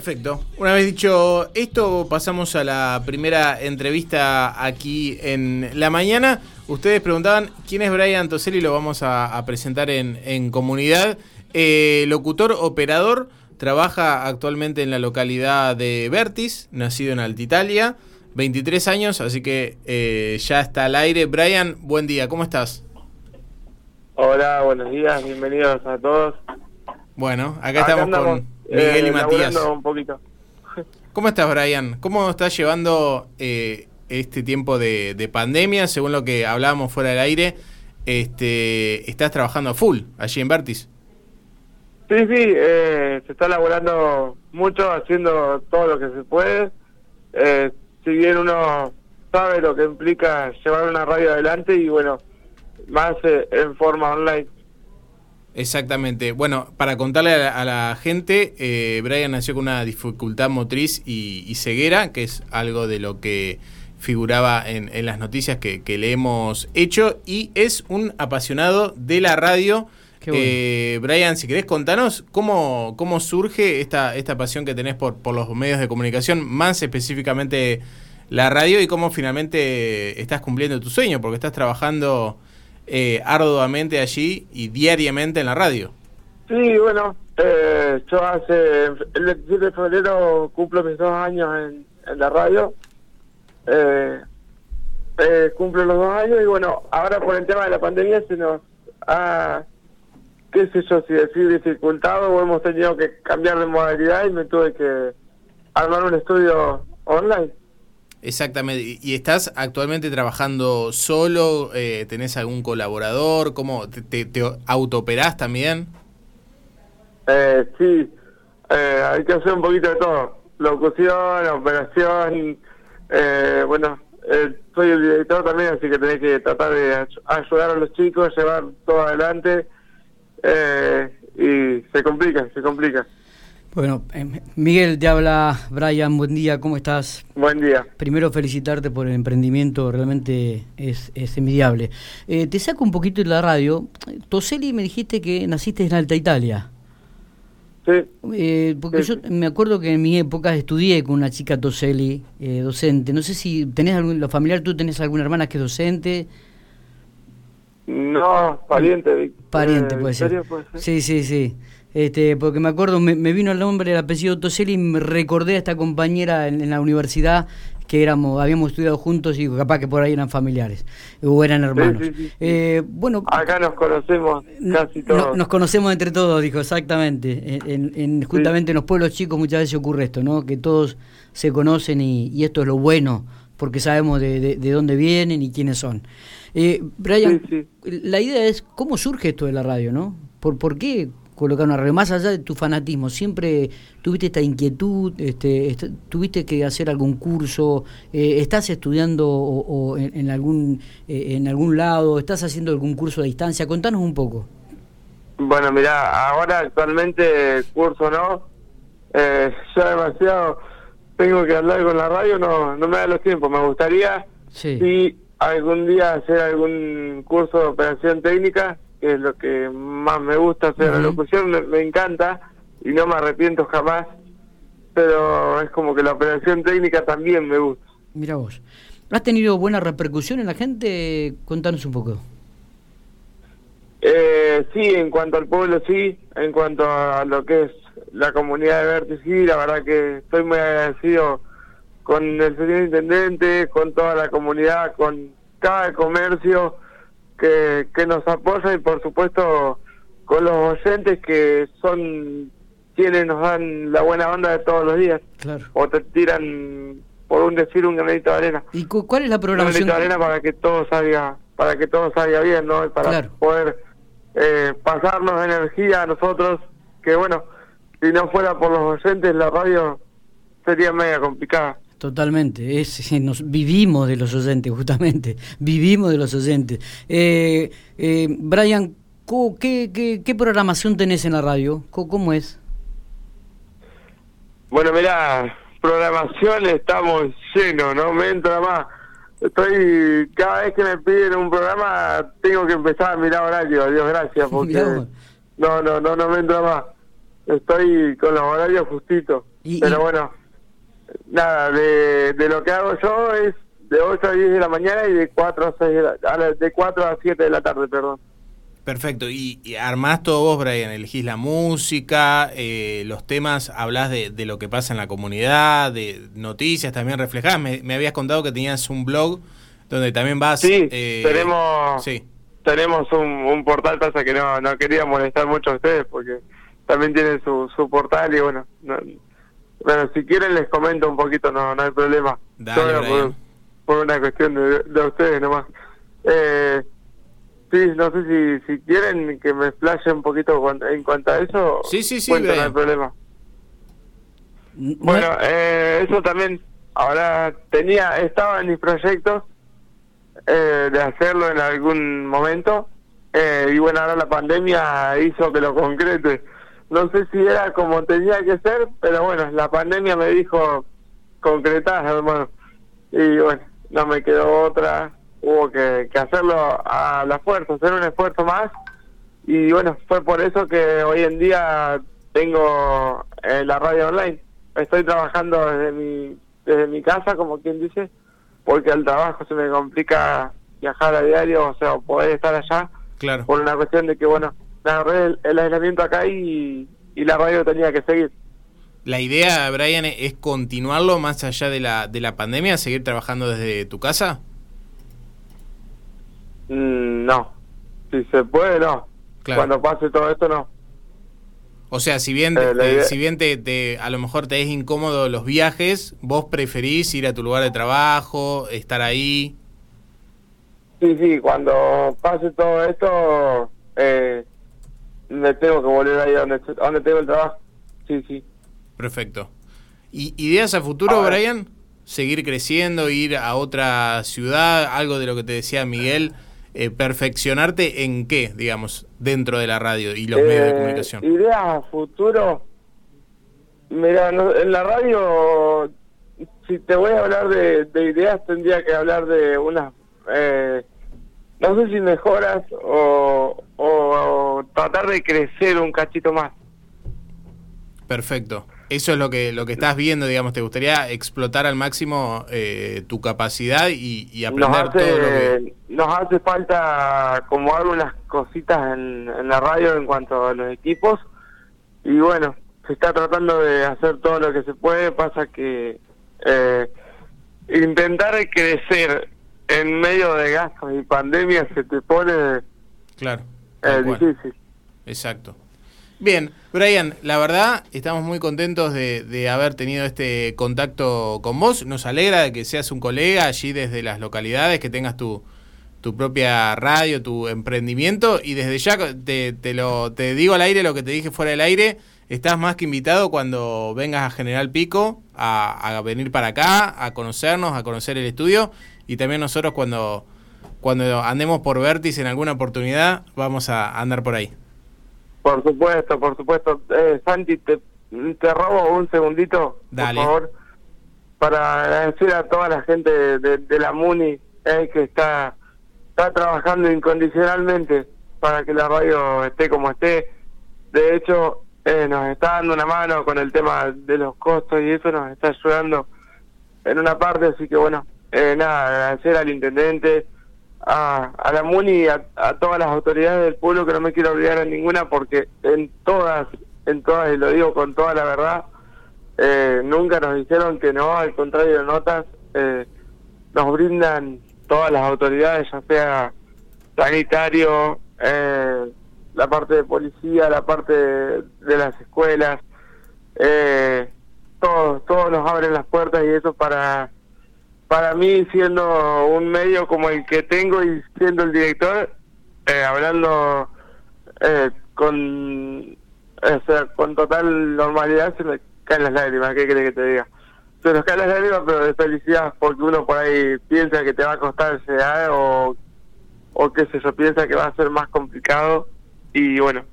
Perfecto. Una vez dicho esto, pasamos a la primera entrevista aquí en la mañana. Ustedes preguntaban quién es Brian Toselli, lo vamos a, presentar en, comunidad. Eh, locutor, operador, trabaja actualmente en la localidad de Vertis, nacido en Altitalia, 23 años, así que eh, ya está al aire. Brian, buen día, ¿cómo estás? Hola, buenos días, bienvenidos a todos. Bueno, acá, estamos con Miguel y eh, Matías. Un poquito. ¿Cómo estás, Brian? ¿Cómo estás llevando eh, este tiempo de, pandemia? Según lo que hablábamos fuera del aire, este, estás trabajando a full allí en Vertis. Sí, sí, eh, se está laborando mucho, haciendo todo lo que se puede. si bien uno sabe lo que implica llevar una radio adelante y bueno, más en forma online. Exactamente. Bueno, para contarle a la, gente, eh, Brian nació con una dificultad motriz y, ceguera, que es algo de lo que figuraba en, las noticias que, le hemos hecho, y es un apasionado de la radio. Eh, Brian, si querés contanos cómo, cómo surge esta, esta pasión que tenés por, por los medios de comunicación, más específicamente la radio, y cómo finalmente estás cumpliendo tu sueño, porque estás trabajando eh, arduamente allí y diariamente en la radio. Sí, bueno, eh, yo hace el 27 de febrero cumplo mis dos años en, la radio. Eh, eh, cumplo los dos años y bueno, ahora por el tema de la pandemia se nos ha, qué sé yo, si decir dificultado o hemos tenido que cambiar de modalidad y me tuve que armar un estudio online. Exactamente. ¿Y estás actualmente trabajando solo? Eh, ¿Tenés algún colaborador? ¿Cómo te, te, autooperás también? Eh, sí, eh, hay que hacer un poquito de todo. Locución, operación. Eh, bueno, soy el director también, así que tenés que tratar de ayudar a los chicos, llevar todo adelante. y se complica, se complica. Bueno, eh, Miguel, te habla Brian, buen día, ¿cómo estás? Buen día. Primero felicitarte por el emprendimiento, realmente es, es envidiable. Eh, te saco un poquito de la radio. Toseli me dijiste que naciste en Alta Italia. Sí. Eh, porque yo me acuerdo que en mi época estudié con una chica Toseli, docente. No sé si tenés algún, lo familiar, tú tenés alguna hermana que es docente. No, pariente. Pariente, puede ser. Sí, sí, sí. Este, porque me acuerdo, me, vino el nombre, el apellido Toseli y me recordé a esta compañera en, la universidad que éramos, habíamos estudiado juntos y capaz que por ahí eran familiares o eran hermanos. Eh, bueno, acá nos conocemos casi todos. nos conocemos entre todos, dijo exactamente. En, justamente en los pueblos chicos muchas veces ocurre esto, ¿no? Que todos se conocen y, esto es lo bueno porque sabemos de, dónde vienen y quiénes son. Eh, Brian, la idea es cómo surge esto de la radio, ¿no? ¿Por, por qué? Colocar una radio, más allá de tu fanatismo, siempre tuviste esta inquietud, este, tuviste que hacer algún curso, eh, estás estudiando o, en, algún eh, en algún lado, estás haciendo algún curso a distancia, contanos un poco. Bueno, mira, ahora actualmente curso no, eh, ya demasiado. Tengo que hablar con la radio, no, no me da los tiempos, me gustaría si algún día hacer algún curso de operación técnica, que es lo que más me gusta hacer. La locución me, encanta y no me arrepiento jamás, pero es como que la operación técnica también me gusta. Mira vos. ¿Has tenido buena repercusión en la gente? Contanos un poco. Eh, sí, en cuanto al pueblo, sí. En cuanto a lo que es la comunidad de Vértice, sí. La verdad que estoy muy agradecido con el señor intendente, con toda la comunidad, con cada comercio que, que nos apoya y por supuesto con los oyentes que son quienes nos dan la buena onda de todos los días. Claro. O te tiran, por un decir, un granito de arena. ¿Y cuál es la programación? Un granito de arena para que todo salga, para que todo salga bien, ¿no? Para poder eh, pasarnos energía a nosotros, que bueno, si no fuera por los oyentes, la radio sería media complicada. Totalmente, es, nos vivimos de los oyentes, justamente, vivimos de los oyentes. Eh, eh, Brian, ¿qué, qué, qué programación tenés en la radio? ¿Cómo, es? Bueno, mira, programación estamos llenos, no me entra más. Estoy, cada vez que me piden un programa, tengo que empezar a mirar horario, Dios gracias, porque no, no, no, no me entra más. estoy con los horarios justitos. Pero bueno, nada, de, de lo que hago yo es de 8 a 10 de la mañana y de 4 a 6 de, la, de 4 a 7 de la tarde, perdón. Perfecto. ¿Y, armás todo vos, Brian? ¿Elegís la música, eh, los temas, hablas de, de, lo que pasa en la comunidad, de noticias también reflejás? Me, me, habías contado que tenías un blog donde también vas... Sí, eh, tenemos, sí. tenemos un, un, portal, pasa que no, no quería molestar mucho a ustedes porque también tienen su, su portal y bueno, bueno, si quieren les comento un poquito, no, no hay problema. Dale, por, una cuestión de, de ustedes nomás. Eh, Sí, no sé si, si quieren que me explaye un poquito en cuanto a eso. Sí, sí, sí, no hay problema. Bueno, eh, eso también, ahora tenía, estaba en mis proyectos eh, de hacerlo en algún momento. Eh, y bueno, ahora la pandemia hizo que lo concrete. No sé si era como tenía que ser, pero bueno, la pandemia me dijo concretar, hermano. Y bueno, no me quedó otra hubo que, hacerlo a la fuerza, hacer un esfuerzo más. Y bueno, fue por eso que hoy en día tengo eh, la radio online. Estoy trabajando desde mi, desde mi casa, como quien dice, porque al trabajo se me complica viajar a diario, o sea, poder estar allá. Claro. Por una cuestión de que, bueno, me agarré el, aislamiento acá y, y la radio tenía que seguir. La idea, Brian, es continuarlo más allá de la, de la pandemia, seguir trabajando desde tu casa. Mm, no. Si se puede, no. Cuando pase todo esto, no. O sea, si bien, eh, si bien te, a lo mejor te es incómodo los viajes, vos preferís ir a tu lugar de trabajo, estar ahí. Sí, sí, cuando pase todo esto, eh, me tengo que volver ahí donde, donde tengo el trabajo. Sí, sí. Perfecto. ¿Y ideas a futuro, Brian? ¿Seguir creciendo, ir a otra ciudad? Algo de lo que te decía Miguel eh, perfeccionarte en qué, digamos, dentro de la radio y los medios de eh, comunicación? Ideas a futuro. Mira, en la radio, si te voy a hablar de, ideas, tendría que hablar de unas, eh, no sé si mejoras o tratar de crecer un cachito más. Perfecto. Eso es lo que lo que estás viendo, digamos, te gustaría explotar al máximo eh, tu capacidad y, aprender todo lo que... Nos hace falta como algunas cositas en, la radio en cuanto a los equipos. Y bueno, se está tratando de hacer todo lo que se puede, pasa que eh, intentar crecer en medio de gastos y pandemia se te pone claro, eh, difícil. Exacto. Bien, Brian, la verdad estamos muy contentos de, haber tenido este contacto con vos. Nos alegra de que seas un colega allí desde las localidades, que tengas tu, tu propia radio, tu emprendimiento. Y desde ya te, lo, te digo al aire lo que te dije fuera del aire. Estás más que invitado cuando vengas a General Pico a, a venir para acá, a conocernos, a conocer el estudio. Y también nosotros cuando, cuando andemos por Vértice en alguna oportunidad, vamos a andar por ahí. Por supuesto, por supuesto. Eh, Santi, te, te robo un segundito, por favor, para agradecer a toda la gente de, la MUNI eh, que está, está trabajando incondicionalmente para que la radio esté como esté. De hecho, eh, nos está dando una mano con el tema de los costos y eso nos está ayudando en una parte, así que bueno, eh, nada, agradecer al intendente, a, a la MUNI y a, todas las autoridades del pueblo que no me quiero olvidar en ninguna porque en todas, en todas, y lo digo con toda la verdad, eh, nunca nos dijeron que no, al contrario de notas, eh, nos brindan todas las autoridades, ya sea sanitario, eh, la parte de policía, la parte de, las escuelas, eh, todos, todos nos abren las puertas y eso para para mí siendo un medio como el que tengo y siendo el director, eh, hablando eh, con con total normalidad se me caen las lágrimas, ¿qué crees que te diga? Se nos caen las lágrimas pero de felicidad porque uno por ahí piensa que te va a costar ese o, o qué sé yo, piensa que va a ser más complicado y bueno,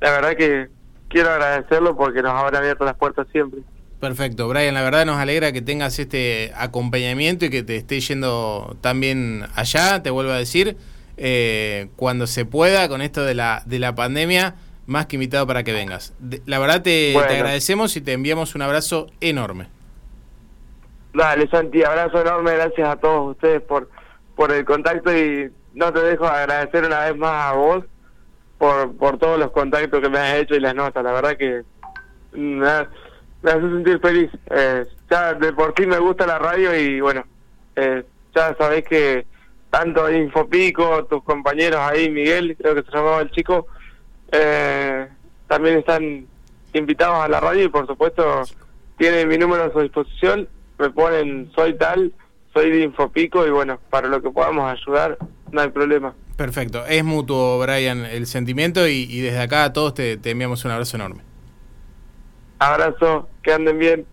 la verdad que quiero agradecerlo porque nos habrá abierto las puertas siempre. Perfecto, Brian, la verdad nos alegra que tengas este acompañamiento y que te esté yendo también allá, te vuelvo a decir, eh, cuando se pueda con esto de la, de la pandemia, más que invitado para que vengas. la verdad te, agradecemos y te enviamos un abrazo enorme. Dale, Santi, abrazo enorme, gracias a todos ustedes por, por el contacto y no te dejo agradecer una vez más a vos por, por todos los contactos que me has hecho y las notas. La verdad que me, hace sentir feliz. Eh, ya de por sí me gusta la radio y bueno, eh, ya sabéis que tanto Infopico, tus compañeros ahí, Miguel, creo que se llamaba el chico, eh, también están invitados a la radio y por supuesto tienen mi número a su disposición, me ponen soy tal, soy de Infopico y bueno, para lo que podamos ayudar, no hay problema. Perfecto, es mutuo, Brian, el sentimiento y, desde acá a todos te, te enviamos un abrazo enorme. Abrazo, que anden bien.